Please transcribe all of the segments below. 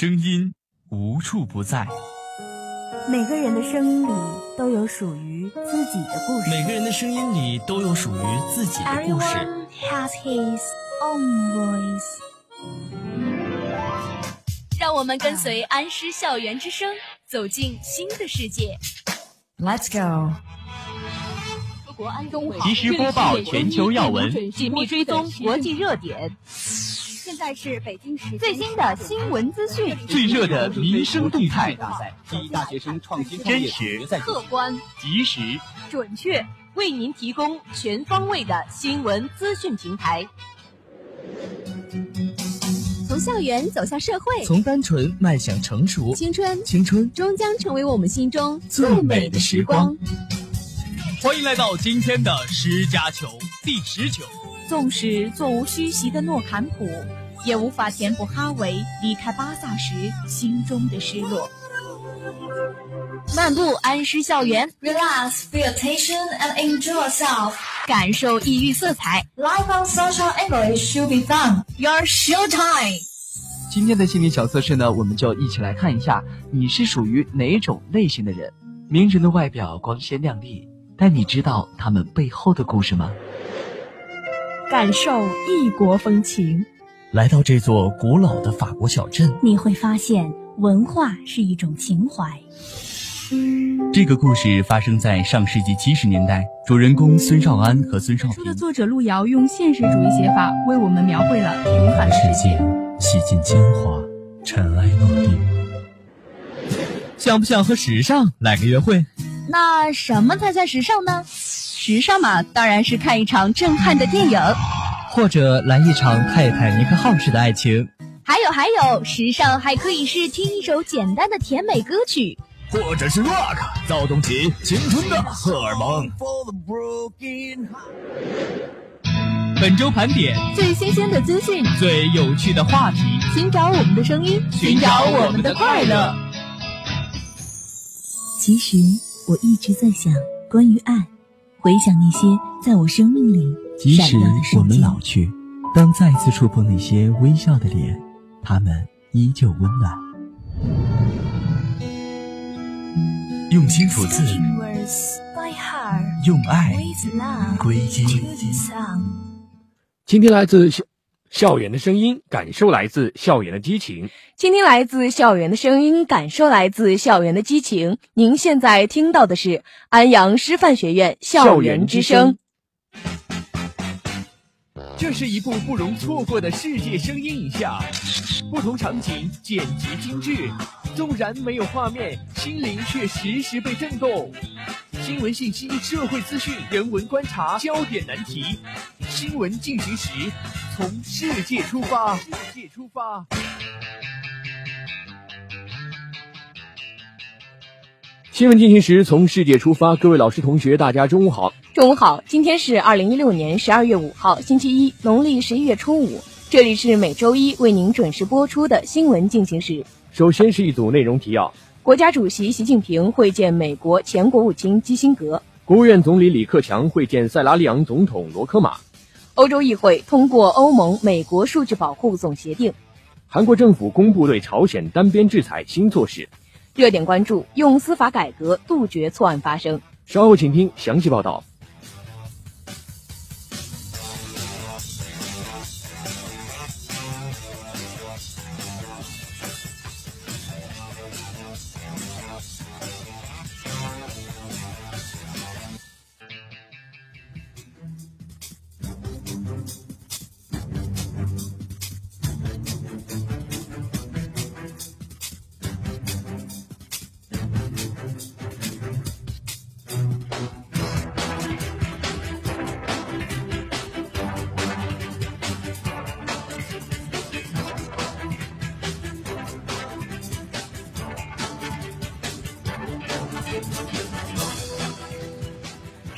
声音无处不在。每个人的声音里都有属于自己的故事。每个人的声音里都有属于自己的故事。Everyone has his own voice。让我们跟随安师校园之声，走进新的世界。Let's go。国安中及时播报全球要闻，紧密追踪国际热点。现在是北京时间最新的新闻资讯，最热的民生动态，大赛第一大学生创新真实、客观、及时、准确，为您提供全方位的新闻资讯平台。从校园走向社会，从单纯迈向成熟，青春，青春终将成为我们心中最美的时光。欢迎来到今天的十加球第十球。纵使座无虚席的诺坎普，也无法填补哈维离开巴萨时心中的失落。漫步安师校园，relax, pay attention and enjoy yourself，感受异域色彩。Life on social English should be fun. Your show time。今天的心理小测试呢，我们就一起来看一下你是属于哪种类型的人。名人的外表光鲜亮丽。但你知道他们背后的故事吗？感受异国风情，来到这座古老的法国小镇，你会发现文化是一种情怀。这个故事发生在上世纪七十年代，主人公孙少安和孙少平。书的作者路遥用现实主义写法为我们描绘了平凡的世界，洗尽铅华，尘埃落定。想不想和时尚来个约会？那什么才算时尚呢？时尚嘛，当然是看一场震撼的电影，或者来一场泰坦尼克号式的爱情。还有还有，时尚还可以是听一首简单的甜美歌曲，或者是 rock，躁动起青春的荷尔蒙。本周盘点最新鲜的资讯，最有趣的话题，寻找我们的声音，寻找我们的快乐。其实。我一直在想关于爱，回想那些在我生命里即使我们老去，当再次触碰那些微笑的脸，他们依旧温暖。用心吐字，用爱归经。今天来自校校园的声音，感受来自校园的激情。倾听来自校园的声音，感受来自校园的激情。您现在听到的是安阳师范学院校园之声。这是一部不容错过的世界声音影像，不同场景剪辑精致，纵然没有画面，心灵却时时被震动。新闻信息、社会资讯、人文观察、焦点难题，新闻进行时，从世界出发，世界出发。新闻进行时，从世界出发。各位老师、同学，大家中午好。中午好，今天是二零一六年十二月五号，星期一，农历十一月初五。这里是每周一为您准时播出的新闻进行时。首先是一组内容提要：国家主席习近平会见美国前国务卿基辛格；国务院总理李克强会见塞拉利昂总统罗科马；欧洲议会通过欧盟美国数据保护总协定；韩国政府公布对朝鲜单边制裁新措施。热点关注：用司法改革杜绝错案发生。稍后请听详细报道。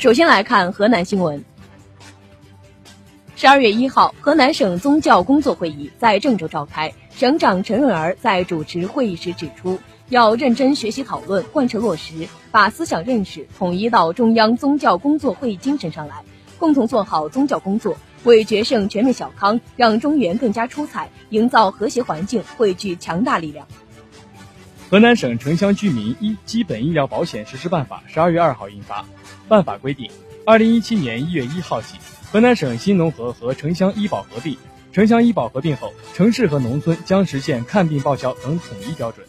首先来看河南新闻。十二月一号，河南省宗教工作会议在郑州召开。省长陈润儿在主持会议时指出，要认真学习讨论，贯彻落实，把思想认识统一到中央宗教工作会议精神上来，共同做好宗教工作，为决胜全面小康，让中原更加出彩，营造和谐环境，汇聚强大力量。河南省城乡居民医基本医疗保险实施办法十二月二号印发。办法规定，二零一七年一月一号起，河南省新农合和城乡医保合并，城乡医保合并后，城市和农村将实现看病报销等统一标准。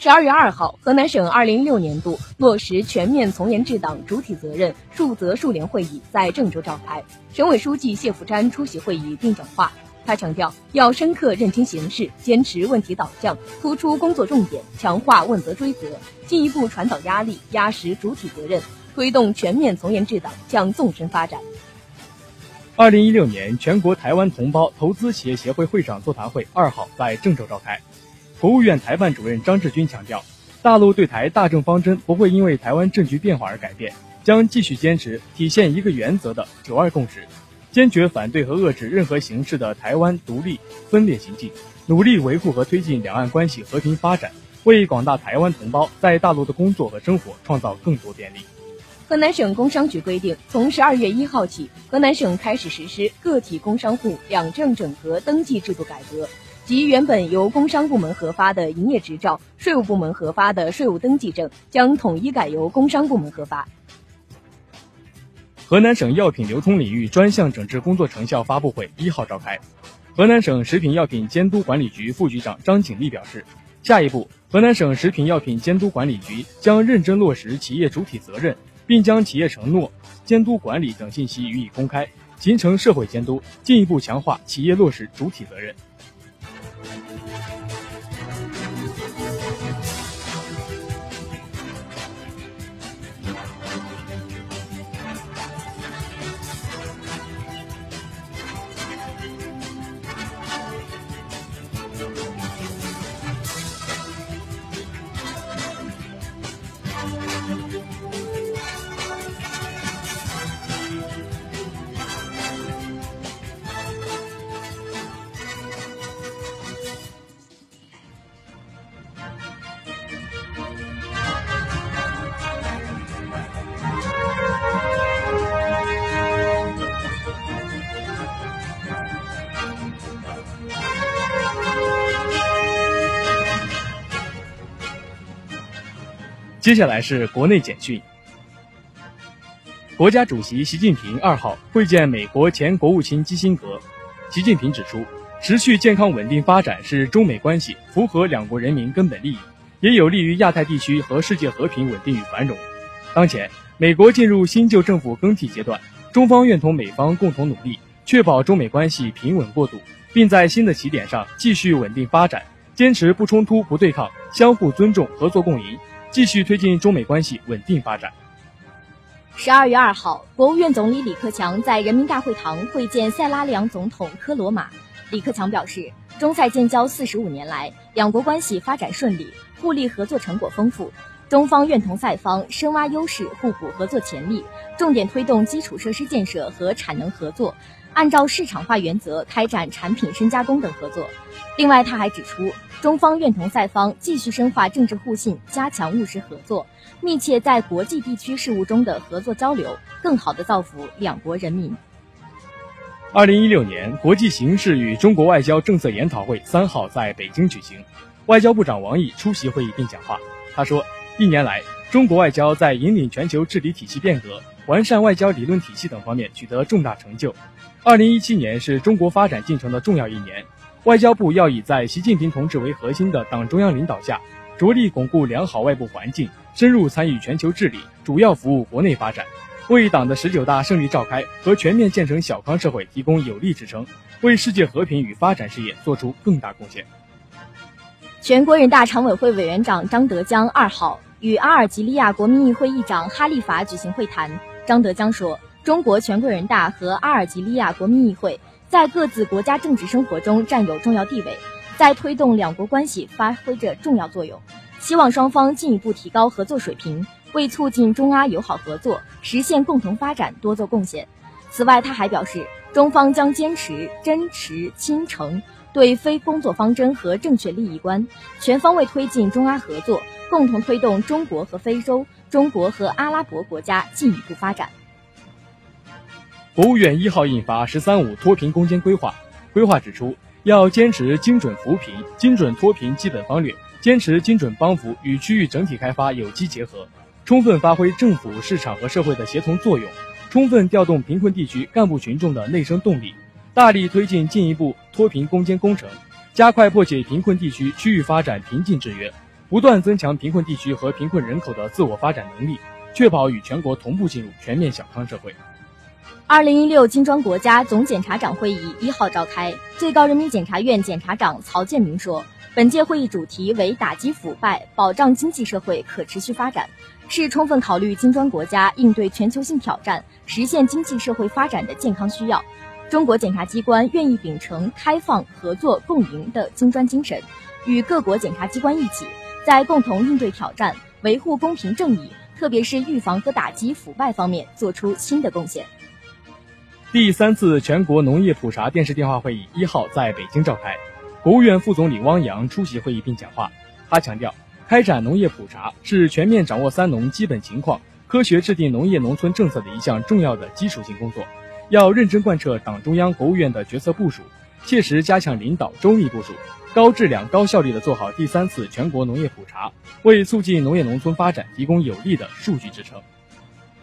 十二月二号，河南省二零一六年度落实全面从严治党主体责任数责数联会议在郑州召开，省委书记谢伏瞻出席会议并讲话。他强调，要深刻认清形势，坚持问题导向，突出工作重点，强化问责追责，进一步传导压力，压实主体责任，推动全面从严治党向纵深发展。二零一六年全国台湾同胞投资企业协会会长座谈会二号在郑州召开，国务院台办主任张志军强调，大陆对台大政方针不会因为台湾政局变化而改变，将继续坚持体现一个原则的“九二共识”。坚决反对和遏制任何形式的台湾独立分裂行径，努力维护和推进两岸关系和平发展，为广大台湾同胞在大陆的工作和生活创造更多便利。河南省工商局规定，从十二月一号起，河南省开始实施个体工商户两证整合登记制度改革，即原本由工商部门核发的营业执照、税务部门核发的税务登记证，将统一改由工商部门核发。河南省药品流通领域专项整治工作成效发布会一号召开，河南省食品药品监督管理局副局长张景丽表示，下一步，河南省食品药品监督管理局将认真落实企业主体责任，并将企业承诺、监督管理等信息予以公开，形成社会监督，进一步强化企业落实主体责任。接下来是国内简讯。国家主席习近平二号会见美国前国务卿基辛格。习近平指出，持续健康稳定发展是中美关系符合两国人民根本利益，也有利于亚太地区和世界和平稳定与繁荣。当前，美国进入新旧政府更替阶段，中方愿同美方共同努力，确保中美关系平稳过渡，并在新的起点上继续稳定发展，坚持不冲突、不对抗，相互尊重、合作共赢。继续推进中美关系稳定发展。十二月二号，国务院总理李克强在人民大会堂会见塞拉利昂总统科罗马。李克强表示，中塞建交四十五年来，两国关系发展顺利，互利合作成果丰富。中方愿同塞方深挖优势互补合作潜力，重点推动基础设施建设和产能合作，按照市场化原则开展产品深加工等合作。另外，他还指出。中方愿同塞方继续深化政治互信，加强务实合作，密切在国际地区事务中的合作交流，更好地造福两国人民。二零一六年国际形势与中国外交政策研讨会三号在北京举行，外交部长王毅出席会议并讲话。他说，一年来，中国外交在引领全球治理体系变革、完善外交理论体系等方面取得重大成就。二零一七年是中国发展进程的重要一年。外交部要以在习近平同志为核心的党中央领导下，着力巩固良好外部环境，深入参与全球治理，主要服务国内发展，为党的十九大胜利召开和全面建成小康社会提供有力支撑，为世界和平与发展事业做出更大贡献。全国人大常委会委员长张德江二号与阿尔及利亚国民议会议长哈利法举行会谈。张德江说：“中国全国人大和阿尔及利亚国民议会。”在各自国家政治生活中占有重要地位，在推动两国关系发挥着重要作用。希望双方进一步提高合作水平，为促进中阿友好合作、实现共同发展多做贡献。此外，他还表示，中方将坚持真实亲诚对非工作方针和正确利益观，全方位推进中阿合作，共同推动中国和非洲、中国和阿拉伯国家进一步发展。国务院一号印发“十三五”脱贫攻坚规划，规划指出，要坚持精准扶贫、精准脱贫基本方略，坚持精准帮扶与区域整体开发有机结合，充分发挥政府、市场和社会的协同作用，充分调动贫困地区干部群众的内生动力，大力推进进一步脱贫攻坚工程，加快破解贫困地区区域发展瓶颈制约，不断增强贫困地区和贫困人口的自我发展能力，确保与全国同步进入全面小康社会。二零一六金砖国家总检察长会议一号召开，最高人民检察院检察长曹建明说，本届会议主题为打击腐败，保障经济社会可持续发展，是充分考虑金砖国家应对全球性挑战、实现经济社会发展的健康需要。中国检察机关愿意秉承开放、合作、共赢的金砖精神，与各国检察机关一起，在共同应对挑战、维护公平正义，特别是预防和打击腐败方面做出新的贡献。第三次全国农业普查电视电话会议一号在北京召开，国务院副总理汪洋出席会议并讲话。他强调，开展农业普查是全面掌握“三农”基本情况、科学制定农业农村政策的一项重要的基础性工作，要认真贯彻党中央、国务院的决策部署，切实加强领导、周密部署，高质量、高效率地做好第三次全国农业普查，为促进农业农村发展提供有力的数据支撑。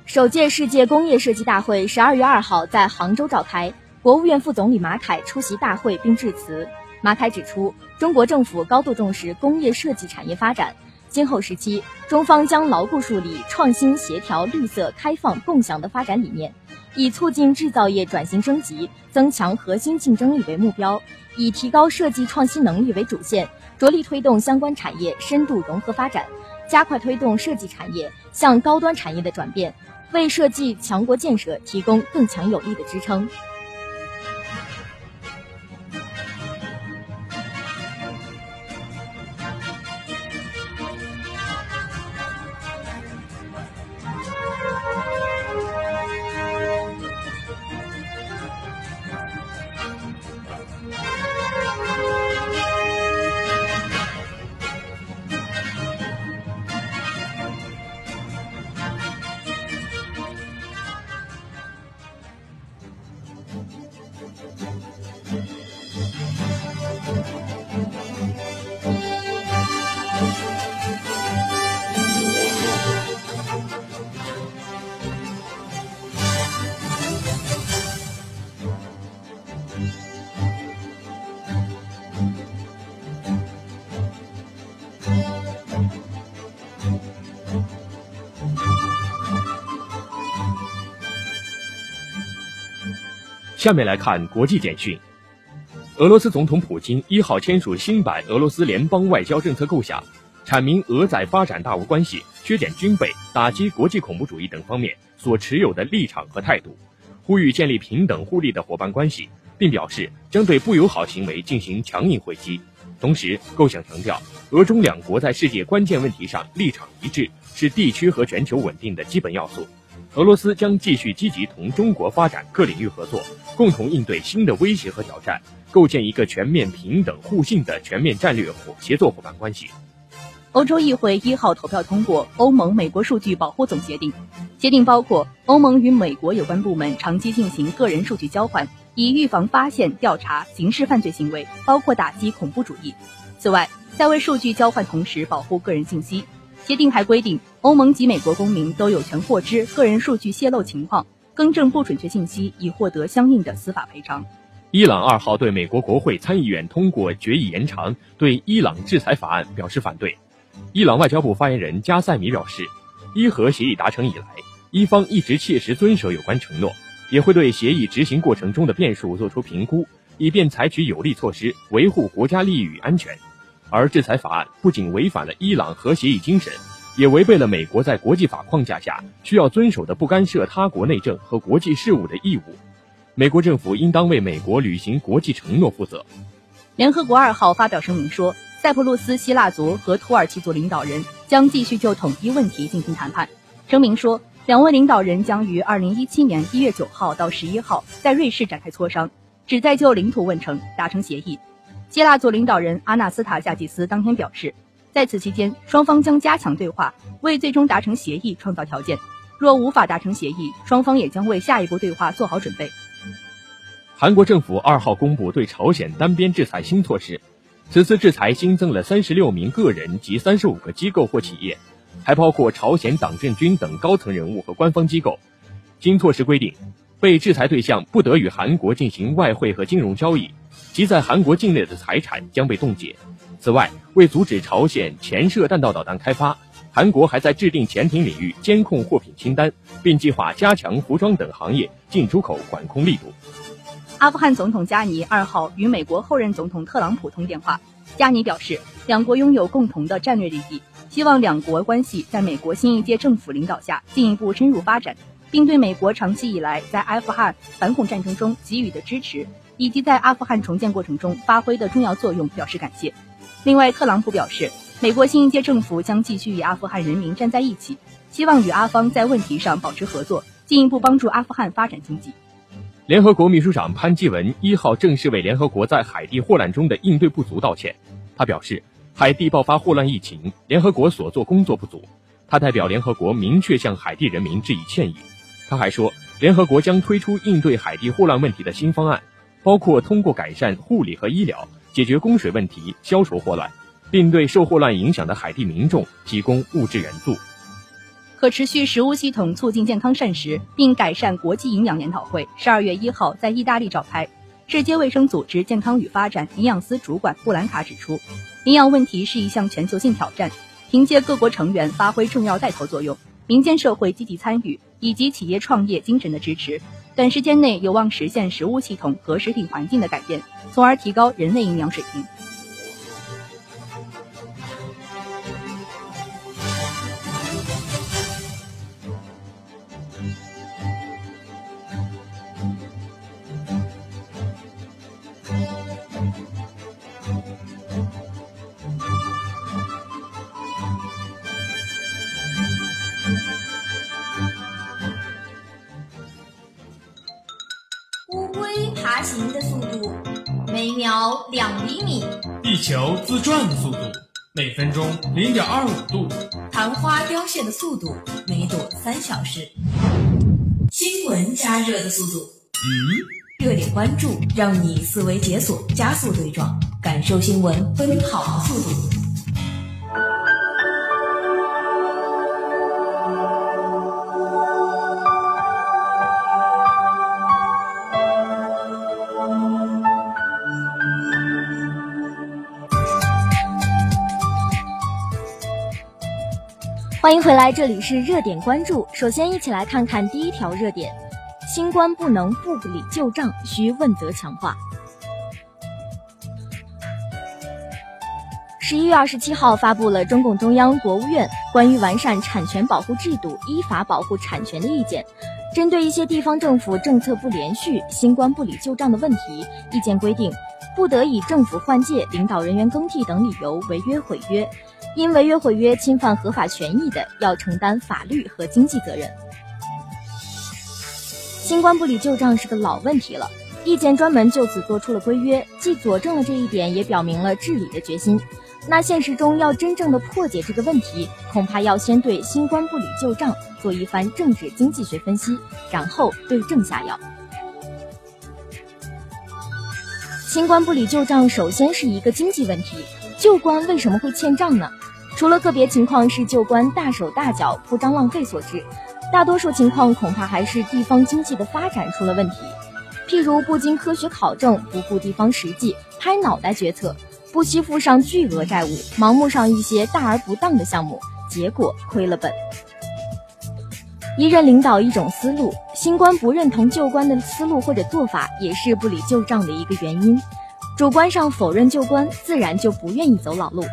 首届世界工业设计大会十二月二号在杭州召开，国务院副总理马凯出席大会并致辞。马凯指出，中国政府高度重视工业设计产业发展，今后时期，中方将牢固树立创新、协调、绿色、开放、共享的发展理念，以促进制造业转型升级、增强核心竞争力为目标，以提高设计创新能力为主线，着力推动相关产业深度融合发展，加快推动设计产业向高端产业的转变。为设计强国建设提供更强有力的支撑。下面来看国际简讯。俄罗斯总统普京一号签署新版俄罗斯联邦外交政策构想，阐明俄在发展大国关系、削减军备、打击国际恐怖主义等方面所持有的立场和态度，呼吁建立平等互利的伙伴关系，并表示将对不友好行为进行强硬回击。同时，构想强调，俄中两国在世界关键问题上立场一致，是地区和全球稳定的基本要素。俄罗斯将继续积极同中国发展各领域合作，共同应对新的威胁和挑战，构建一个全面平等互信的全面战略伙协作伙伴关系。欧洲议会一号投票通过欧盟美国数据保护总协定，协定包括欧盟与美国有关部门长期进行个人数据交换，以预防、发现、调查刑事犯罪行为，包括打击恐怖主义。此外，在为数据交换同时保护个人信息。协定还规定，欧盟及美国公民都有权获知个人数据泄露情况，更正不准确信息，以获得相应的司法赔偿。伊朗二号对美国国会参议院通过决议延长对伊朗制裁法案表示反对。伊朗外交部发言人加塞米表示，伊核协议达成以来，伊方一直切实遵守有关承诺，也会对协议执行过程中的变数作出评估，以便采取有力措施维护国家利益与安全。而制裁法案不仅违反了伊朗核协议精神，也违背了美国在国际法框架下需要遵守的不干涉他国内政和国际事务的义务。美国政府应当为美国履行国际承诺负责。联合国二号发表声明说，塞浦路斯、希腊族和土耳其族领导人将继续就统一问题进行谈判。声明说，两位领导人将于二零一七年一月九号到十一号在瑞士展开磋商，旨在就领土问成达成协议。希腊族领导人阿纳斯塔夏季斯当天表示，在此期间，双方将加强对话，为最终达成协议创造条件。若无法达成协议，双方也将为下一步对话做好准备。韩国政府二号公布对朝鲜单边制裁新措施，此次制裁新增了三十六名个人及三十五个机构或企业，还包括朝鲜党政军等高层人物和官方机构。新措施规定，被制裁对象不得与韩国进行外汇和金融交易，其在韩国境内的财产将被冻结。此外，为阻止朝鲜潜射弹道导弹开发，韩国还在制定潜艇领域监控货品清单，并计划加强服装等行业进出口管控力度。阿富汗总统加尼二号与美国后任总统特朗普通电话，加尼表示，两国拥有共同的战略利益，希望两国关系在美国新一届政府领导下进一步深入发展，并对美国长期以来在阿富汗反恐战争中给予的支持，以及在阿富汗重建过程中发挥的重要作用表示感谢。另外，特朗普表示，美国新一届政府将继续与阿富汗人民站在一起，希望与阿方在问题上保持合作，进一步帮助阿富汗发展经济。联合国秘书长潘基文一号正式为联合国在海地霍乱中的应对不足道歉。他表示，海地爆发霍乱疫情，联合国所做工作不足。他代表联合国明确向海地人民致以歉意。他还说，联合国将推出应对海地霍乱问题的新方案，包括通过改善护理和医疗，解决供水问题，消除霍乱，并对受霍乱影响的海地民众提供物质援助。可持续食物系统促进健康膳食并改善国际营养研讨会十二月一号在意大利召开。世界卫生组织健康与发展营养司主管布兰卡指出，营养问题是一项全球性挑战，凭借各国成员发挥重要带头作用、民间社会积极参与以及企业创业精神的支持，短时间内有望实现食物系统和食品环境的改变，从而提高人类营养水平。爬行的速度每秒两厘米，地球自转的速度每分钟零点二五度，昙花凋谢的速度每朵三小时，新闻加热的速度，嗯，热点关注让你思维解锁，加速对撞，感受新闻奔跑的速度。欢迎回来，这里是热点关注。首先，一起来看看第一条热点：新冠不能不理旧账，需问责强化。十一月二十七号发布了中共中央、国务院关于完善产权保护制度、依法保护产权的意见，针对一些地方政府政策不连续、新冠不理旧账的问题，意见规定，不得以政府换届、领导人员更替等理由违约毁约。因违约毁约侵犯合法权益的，要承担法律和经济责任。新官不理旧账是个老问题了，意见专门就此做出了规约，既佐证了这一点，也表明了治理的决心。那现实中要真正的破解这个问题，恐怕要先对新官不理旧账做一番政治经济学分析，然后对症下药。新官不理旧账首先是一个经济问题，旧官为什么会欠账呢？除了个别情况是旧官大手大脚、铺张浪费所致，大多数情况恐怕还是地方经济的发展出了问题。譬如不经科学考证、不顾地方实际、拍脑袋决策，不惜负上巨额债务、盲目上一些大而不当的项目，结果亏了本。一任领导一种思路，新官不认同旧官的思路或者做法，也是不理旧账的一个原因。主观上否认旧官，自然就不愿意走老路。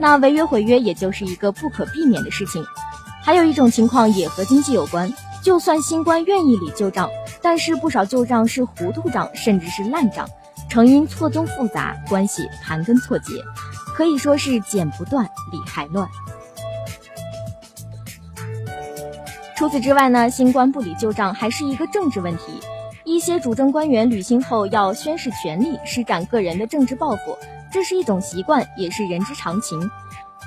那违约毁约也就是一个不可避免的事情，还有一种情况也和经济有关，就算新官愿意理旧账，但是不少旧账是糊涂账，甚至是烂账，成因错综复杂，关系盘根错节，可以说是剪不断，理还乱。除此之外呢，新官不理旧账还是一个政治问题，一些主政官员履新后要宣誓权力，施展个人的政治抱负。这是一种习惯，也是人之常情。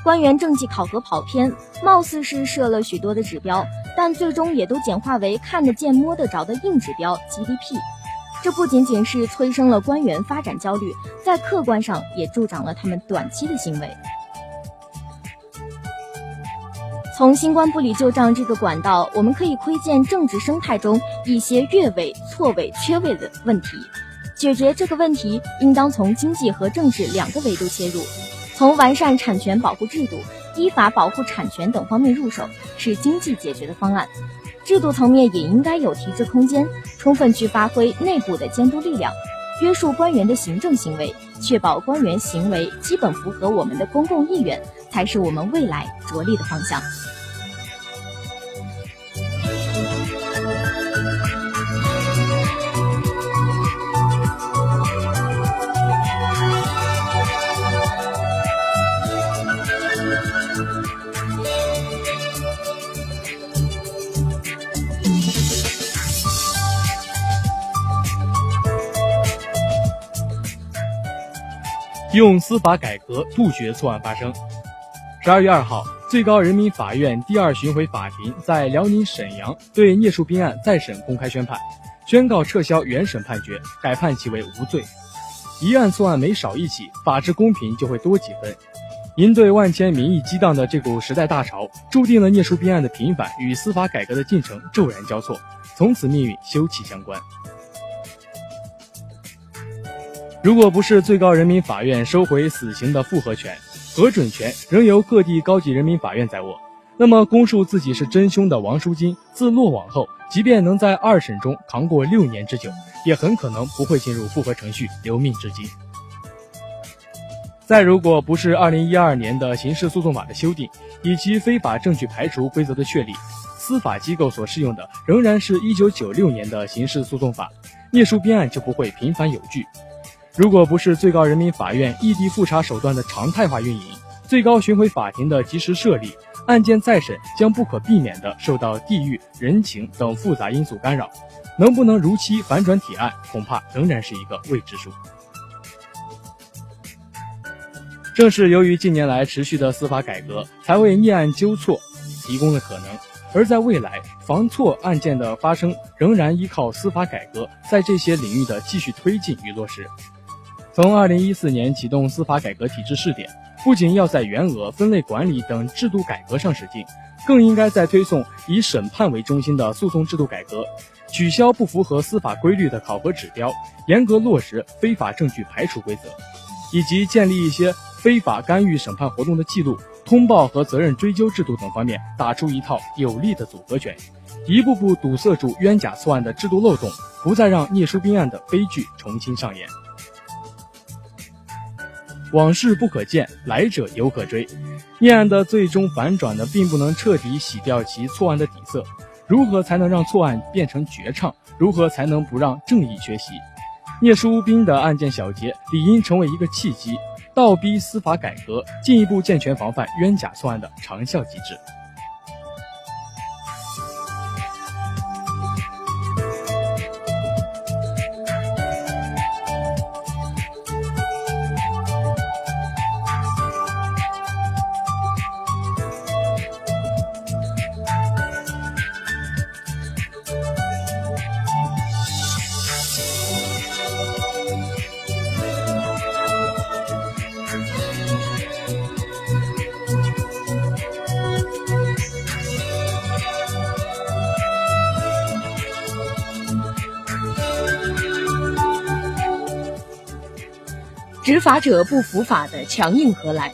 官员政绩考核跑偏，貌似是设了许多的指标，但最终也都简化为看得见、摸得着的硬指标 GDP。这不仅仅是催生了官员发展焦虑，在客观上也助长了他们短期的行为。从新冠不理旧账这个管道，我们可以窥见政治生态中一些越位、错位、缺位的问题。解决这个问题，应当从经济和政治两个维度切入，从完善产权保护制度、依法保护产权等方面入手，是经济解决的方案。制度层面也应该有提质空间，充分去发挥内部的监督力量，约束官员的行政行为，确保官员行为基本符合我们的公共意愿，才是我们未来着力的方向。用司法改革杜绝错案发生。十二月二号，最高人民法院第二巡回法庭在辽宁沈阳对聂树斌案再审公开宣判，宣告撤销原审判决，改判其为无罪。一案错案没少一起，法治公平就会多几分。应对万千民意激荡的这股时代大潮，注定了聂树斌案的平反与司法改革的进程骤然交错，从此命运休戚相关。如果不是最高人民法院收回死刑的复核权，核准权仍由各地高级人民法院在握，那么供述自己是真凶的王书金自落网后，即便能在二审中扛过六年之久，也很可能不会进入复核程序，留命至今。再如果不是二零一二年的刑事诉讼法的修订，以及非法证据排除规则的确立，司法机构所适用的仍然是一九九六年的刑事诉讼法，聂树斌案就不会频繁有据。如果不是最高人民法院异地复查手段的常态化运营，最高巡回法庭的及时设立，案件再审将不可避免地受到地域、人情等复杂因素干扰，能不能如期反转铁案，恐怕仍然是一个未知数。正是由于近年来持续的司法改革，才为逆案纠错提供了可能。而在未来，防错案件的发生，仍然依靠司法改革在这些领域的继续推进与落实。从二零一四年启动司法改革体制试点，不仅要在员额、分类管理等制度改革上使劲，更应该在推送以审判为中心的诉讼制度改革，取消不符合司法规律的考核指标，严格落实非法证据排除规则，以及建立一些非法干预审判活动的记录、通报和责任追究制度等方面，打出一套有力的组合拳，一步步堵塞住冤假错案的制度漏洞，不再让聂树斌案的悲剧重新上演。往事不可见，来者犹可追。聂案的最终反转呢，并不能彻底洗掉其错案的底色。如何才能让错案变成绝唱？如何才能不让正义缺席？聂树斌的案件小结理应成为一个契机，倒逼司法改革，进一步健全防范冤假错案的长效机制。执法者不服法的强硬何来？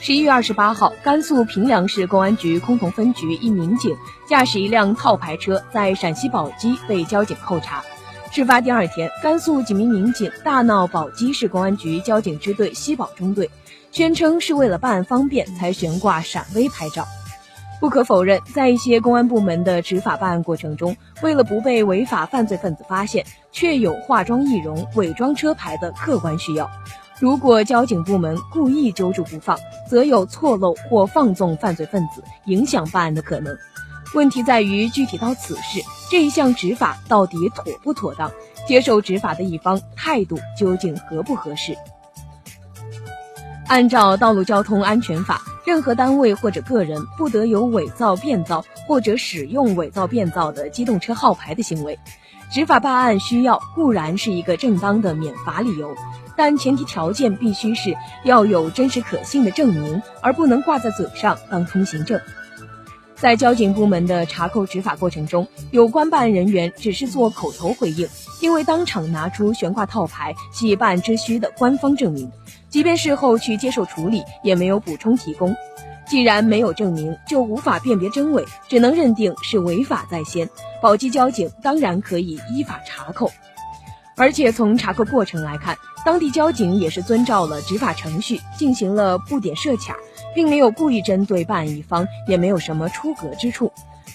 十一月二十八号，甘肃平凉市公安局崆峒分局一民警驾驶一辆套牌车在陕西宝鸡被交警扣查。事发第二天，甘肃几名民警大闹宝鸡市公安局交警支队西宝中队，宣称是为了办案方便才悬挂闪威牌照。不可否认，在一些公安部门的执法办案过程中，为了不被违法犯罪分子发现，确有化妆易容、伪装车牌的客观需要。如果交警部门故意揪住不放，则有错漏或放纵犯罪分子，影响办案的可能。问题在于，具体到此事，这一项执法到底妥不妥当？接受执法的一方态度究竟合不合适？按照《道路交通安全法》。任何单位或者个人不得有伪造、变造或者使用伪造、变造的机动车号牌的行为。执法办案需要固然是一个正当的免罚理由，但前提条件必须是要有真实可信的证明，而不能挂在嘴上当通行证。在交警部门的查扣执法过程中，有关办案人员只是做口头回应，因为当场拿出悬挂套牌系办案之需的官方证明，即便事后去接受处理，也没有补充提供。既然没有证明，就无法辨别真伪，只能认定是违法在先。宝鸡交警当然可以依法查扣，而且从查扣过程来看，当地交警也是遵照了执法程序进行了布点设卡，并没有故意针对办案一方，也没有什么出格之处。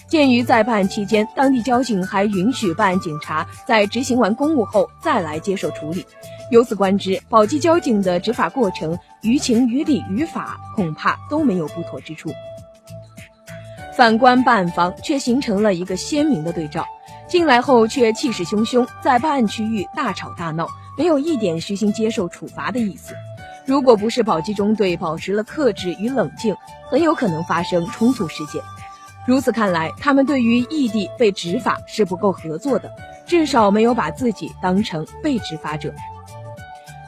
鉴于在办案期间，当地交警还允许办案警察在执行完公务后再来接受处理，由此观之，宝鸡交警的执法过程于情于理于法，恐怕都没有不妥之处。反观办案方，却形成了一个鲜明的对照，进来后却气势汹汹，在办案区域大吵大闹，没有一点虚心接受处罚的意思。如果不是宝鸡中队保持了克制与冷静，很有可能发生冲突事件。如此看来，他们对于异地被执法是不够合作的，至少没有把自己当成被执法者。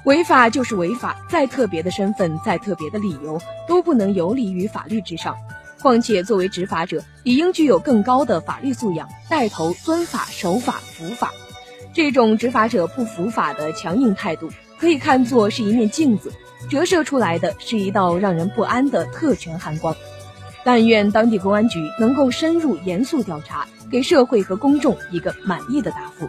违法就是违法，再特别的身份，再特别的理由，都不能游离于法律之上。况且，作为执法者，理应具有更高的法律素养，带头遵法、守法、服法。这种执法者不服法的强硬态度，可以看作是一面镜子，折射出来的是一道让人不安的特权寒光。但愿当地公安局能够深入严肃调查，给社会和公众一个满意的答复。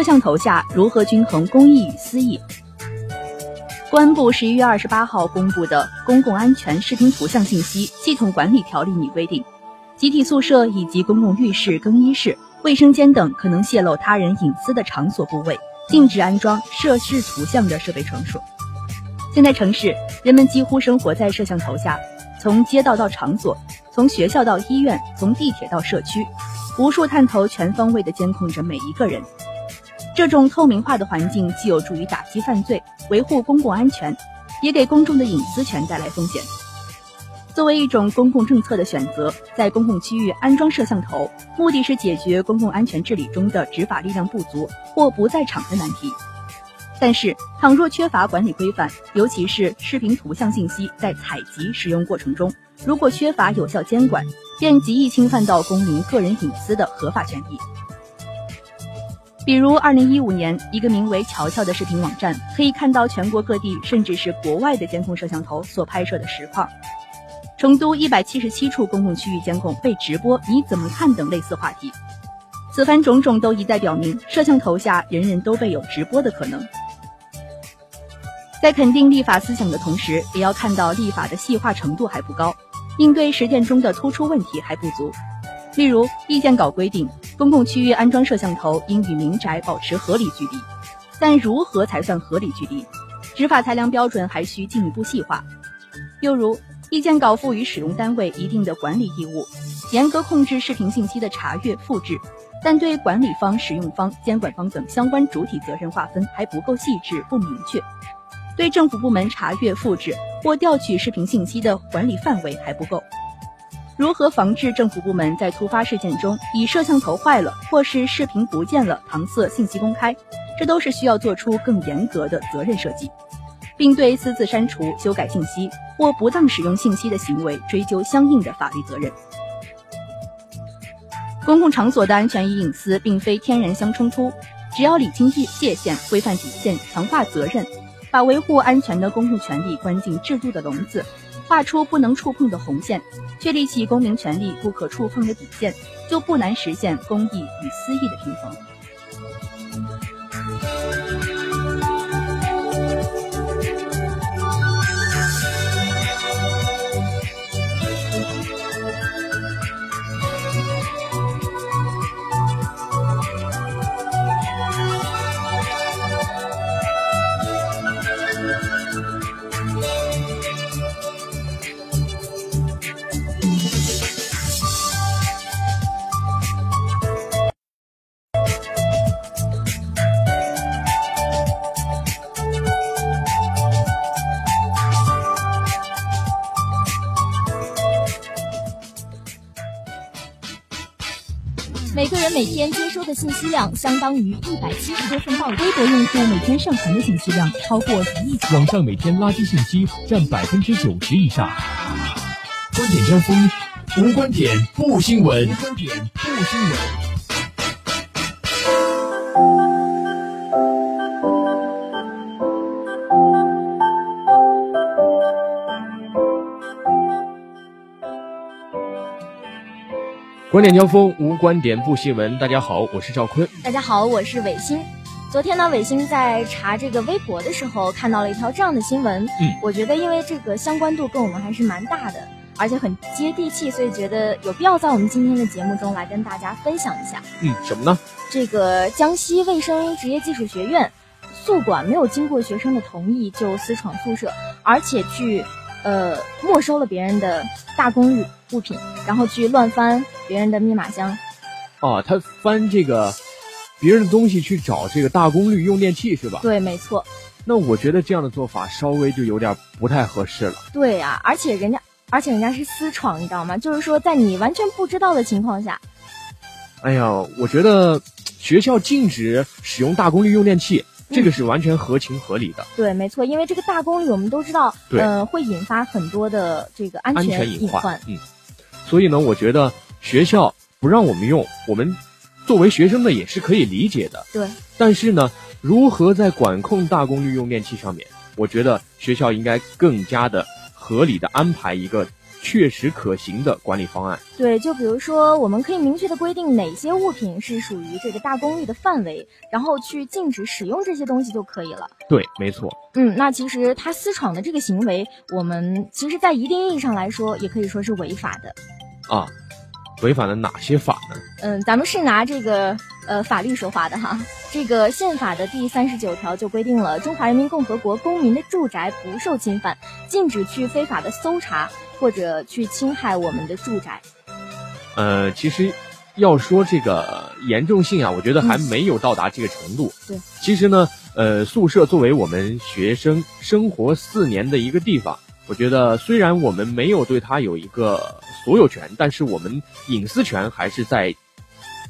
摄像头下如何均衡公益与私益？公安部十一月二十八号公布的《公共安全视频图像信息系统管理条例》拟规定，集体宿舍以及公共浴室、更衣室、卫生间等可能泄露他人隐私的场所部位，禁止安装摄视图像的设备场所。现在城市人们几乎生活在摄像头下，从街道到场所，从学校到医院，从地铁到社区，无数探头全方位地监控着每一个人。这种透明化的环境既有助于打击犯罪、维护公共安全，也给公众的隐私权带来风险。作为一种公共政策的选择，在公共区域安装摄像头，目的是解决公共安全治理中的执法力量不足或不在场的难题。但是，倘若缺乏管理规范，尤其是视频图像信息在采集、使用过程中，如果缺乏有效监管，便极易侵犯到公民个人隐私的合法权益。比如，二零一五年，一个名为“乔乔”的视频网站，可以看到全国各地甚至是国外的监控摄像头所拍摄的实况。成都一百七十七处公共区域监控被直播，你怎么看？等类似话题。此番种种都一再表明，摄像头下人人都被有直播的可能。在肯定立法思想的同时，也要看到立法的细化程度还不高，应对实践中的突出问题还不足。例如，意见稿规定。公共区域安装摄像头应与民宅保持合理距离，但如何才算合理距离？执法裁量标准还需进一步细化。又如，意见稿赋予使用单位一定的管理义务，严格控制视频信息的查阅、复制，但对管理方、使用方、监管方等相关主体责任划分还不够细致、不明确，对政府部门查阅、复制或调取视频信息的管理范围还不够。如何防治政府部门在突发事件中以摄像头坏了或是视频不见了搪塞信息公开，这都是需要做出更严格的责任设计，并对私自删除、修改信息或不当使用信息的行为追究相应的法律责任。公共场所的安全与隐私并非天然相冲突，只要理清界界限、规范底线、强化责任，把维护安全的公共权利关进制度的笼子，画出不能触碰的红线，确立起公民权利不可触碰的底线，就不难实现公益与私益的平衡。每天接收的信息量相当于一百七十多份报纸。微博用户每天上传的信息量超过一亿条。网上每天垃圾信息占百分之九十以上。观点交锋，无观点不新闻。无观点不新闻。观点交锋，无观点不新闻。大家好，我是赵坤。大家好，我是伟星。昨天呢，伟星在查这个微博的时候，看到了一条这样的新闻。嗯，我觉得因为这个相关度跟我们还是蛮大的，而且很接地气，所以觉得有必要在我们今天的节目中来跟大家分享一下。嗯，什么呢？这个江西卫生职业技术学院宿管没有经过学生的同意就私闯宿舍，而且去呃没收了别人的大功率物品，然后去乱翻别人的密码箱。哦，他翻这个别人的东西去找这个大功率用电器是吧？对，没错。那我觉得这样的做法稍微就有点不太合适了。对呀、而且人家，而且人家是私闯，你知道吗？就是说在你完全不知道的情况下，哎呀，我觉得学校禁止使用大功率用电器，这个是完全合情合理的。对，没错，因为这个大功率我们都知道，对呃，会引发很多的这个安全隐患。嗯，所以呢，我觉得学校不让我们用，我们作为学生呢也是可以理解的。对，但是呢，如何在管控大功率用电器上面，我觉得学校应该更加的合理的安排一个确实可行的管理方案。对，就比如说，我们可以明确的规定哪些物品是属于这个大功率的范围，然后去禁止使用这些东西就可以了。对，没错。嗯，那其实他私闯的这个行为，我们其实在一定意义上来说，也可以说是违法的。啊，违反了哪些法呢？嗯，咱们是拿这个呃法律说话的哈。这个宪法的第三十九条就规定了，中华人民共和国公民的住宅不受侵犯，禁止去非法的搜查或者去侵害我们的住宅。呃，其实要说这个严重性啊，我觉得还没有到达这个程度。对，其实呢，呃，宿舍作为我们学生生活四年的一个地方，我觉得虽然我们没有对他有一个所有权，但是我们隐私权还是在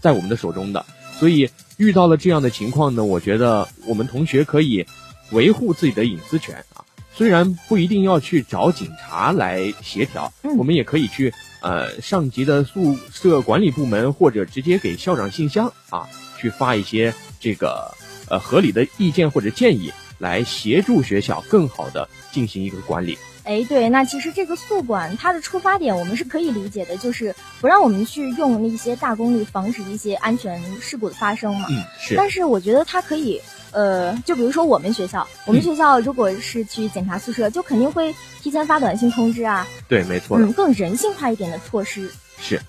在我们的手中的。所以遇到了这样的情况呢，我觉得我们同学可以维护自己的隐私权啊。虽然不一定要去找警察来协调，嗯我们也可以去呃上级的宿舍管理部门或者直接给校长信箱啊，去发一些这个呃合理的意见或者建议，来协助学校更好的进行一个管理。哎，对，那其实这个宿管它的出发点我们是可以理解的，就是不让我们去用那些大功率，防止一些安全事故的发生嘛。嗯，是。但是我觉得它可以，呃，就比如说我们学校，我们嗯学校如果是去检查宿舍，就肯定会提前发短信通知啊，对，没错。嗯，更人性化一点的措施。是，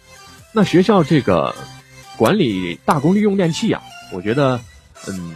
那学校这个管理大功率用电器啊，我觉得，嗯，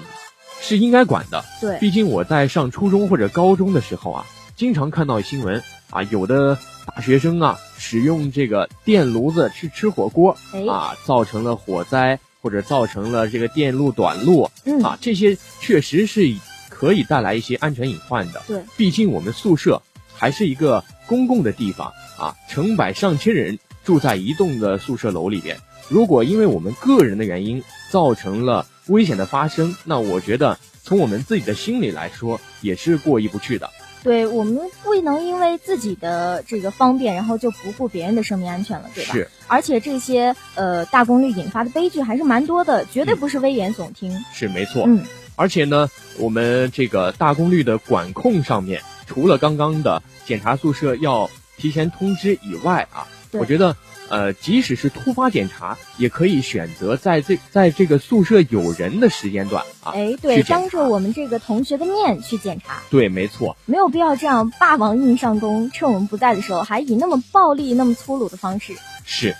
是应该管的。对毕竟我在上初中或者高中的时候啊，经常看到新闻啊，有的大学生啊，使用这个电炉子去吃火锅哎啊，造成了火灾或者造成了这个电路短路嗯啊，这些确实是可以带来一些安全隐患的。对，毕竟我们宿舍还是一个公共的地方啊，成百上千人住在一栋的宿舍楼里边。如果因为我们个人的原因造成了危险的发生，那我觉得从我们自己的心里来说也是过意不去的。对我们不能因为自己的这个方便，然后就不顾别人的生命安全了，对吧？是。而且这些呃大功率引发的悲剧还是蛮多的，绝对不是危言耸听。是没错。嗯。而且呢，我们这个大功率的管控上面，除了刚刚的检查宿舍要提前通知以外啊，我觉得。呃，即使是突发检查，也可以选择在这在这个宿舍有人的时间段啊，哎，对，当着我们这个同学的面去检查，对，没错，没有必要这样霸王硬上弓，趁我们不在的时候，还以那么暴力、那么粗鲁的方式。是，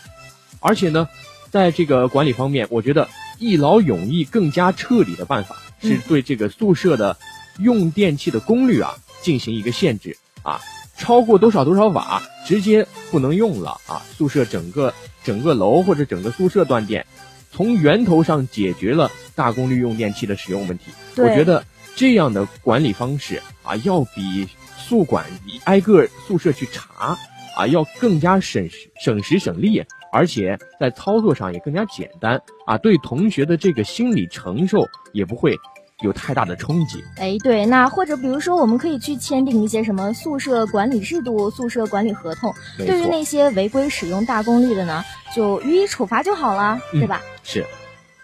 而且呢，在这个管理方面，我觉得一劳永逸、更加彻底的办法，是对这个宿舍的用电器的功率啊进行一个限制啊。超过多少多少瓦，直接不能用了啊！宿舍整个整个楼或者整个宿舍断电，从源头上解决了大功率用电器的使用问题。我觉得这样的管理方式啊，要比宿管挨个宿舍去查啊，要更加省时省时省力，而且在操作上也更加简单啊，对同学的这个心理承受也不会。有太大的冲击，哎，对，那或者比如说，我们可以去签订一些什么宿舍管理制度、宿舍管理合同，对于那些违规使用大功率的呢，就予以处罚就好了，对吧？是，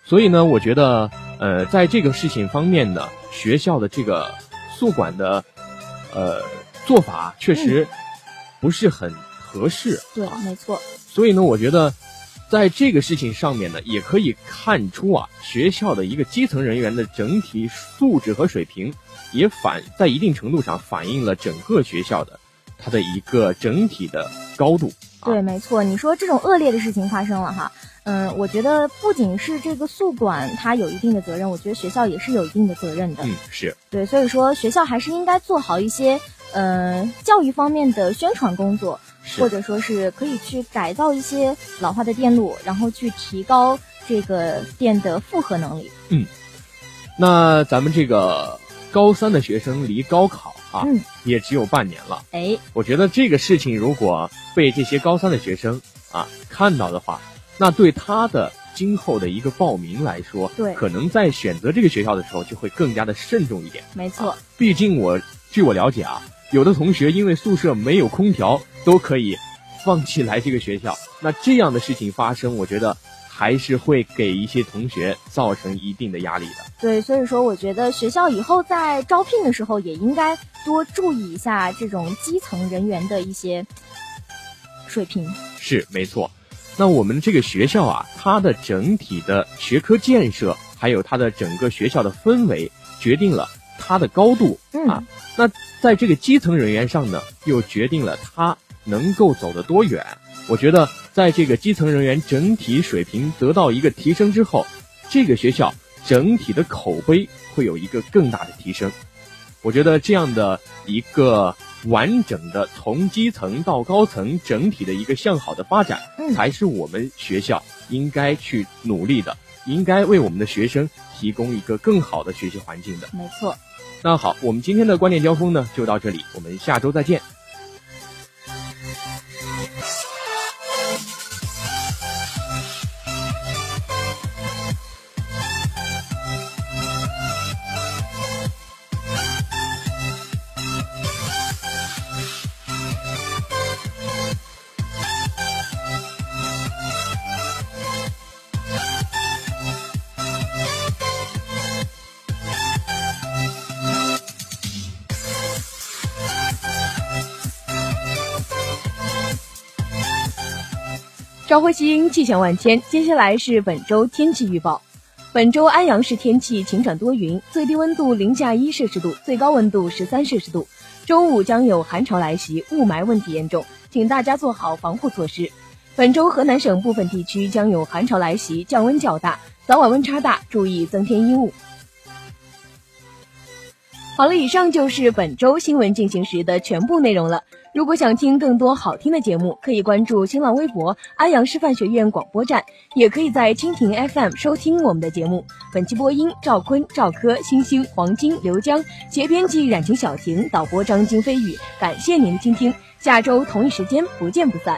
所以呢，我觉得，呃，在这个事情方面呢，学校的这个宿管的，呃，做法确实不是很合适。对，没错。所以呢，我觉得。在这个事情上面呢，也可以看出啊，学校的一个基层人员的整体素质和水平，也反在一定程度上反映了整个学校的它的一个整体的高度。对，没错，你说这种恶劣的事情发生了哈，嗯，我觉得不仅是这个宿管他有一定的责任，我觉得学校也是有一定的责任的。嗯，是对，所以说学校还是应该做好一些嗯教育方面的宣传工作。或者说是可以去改造一些老化的电路，然后去提高这个电的负荷能力。嗯，那咱们这个高三的学生离高考啊，也只有半年了。哎，我觉得这个事情如果被这些高三的学生啊看到的话，那对他的今后的一个报名来说，对，可能在选择这个学校的时候就会更加的慎重一点。没错，毕竟我据我了解啊。有的同学因为宿舍没有空调，都可以放弃来这个学校。那这样的事情发生，我觉得还是会给一些同学造成一定的压力的。对，所以说我觉得学校以后在招聘的时候也应该多注意一下这种基层人员的一些水平。是没错。那我们这个学校啊，它的整体的学科建设，还有它的整个学校的氛围，决定了。它的高度啊，那在这个基层人员上呢，又决定了他能够走得多远。我觉得，在这个基层人员整体水平得到一个提升之后，这个学校整体的口碑会有一个更大的提升。我觉得这样的一个完整的从基层到高层整体的一个向好的发展，才是我们学校应该去努力的，应该为我们的学生提供一个更好的学习环境的。没错。那好，我们今天的观念交锋呢，就到这里，我们下周再见。朝晖夕阴，气象万千。接下来是本周天气预报。本周安阳市天气晴转多云，最低温度零下一摄氏度，最高温度十三摄氏度。周五将有寒潮来袭，雾霾问题严重，请大家做好防护措施。本周河南省部分地区将有寒潮来袭，降温较大，早晚温差大，注意增添衣物。好了，以上就是本周新闻进行时的全部内容了。如果想听更多好听的节目，可以关注新浪微博安阳师范学院广播站，也可以在蜻蜓 FM 收听我们的节目。本期播音：赵坤、赵科、星星、黄金、刘江，协编辑：冉晴、小婷，导播：张金飞宇。感谢您的倾听，下周同一时间不见不散。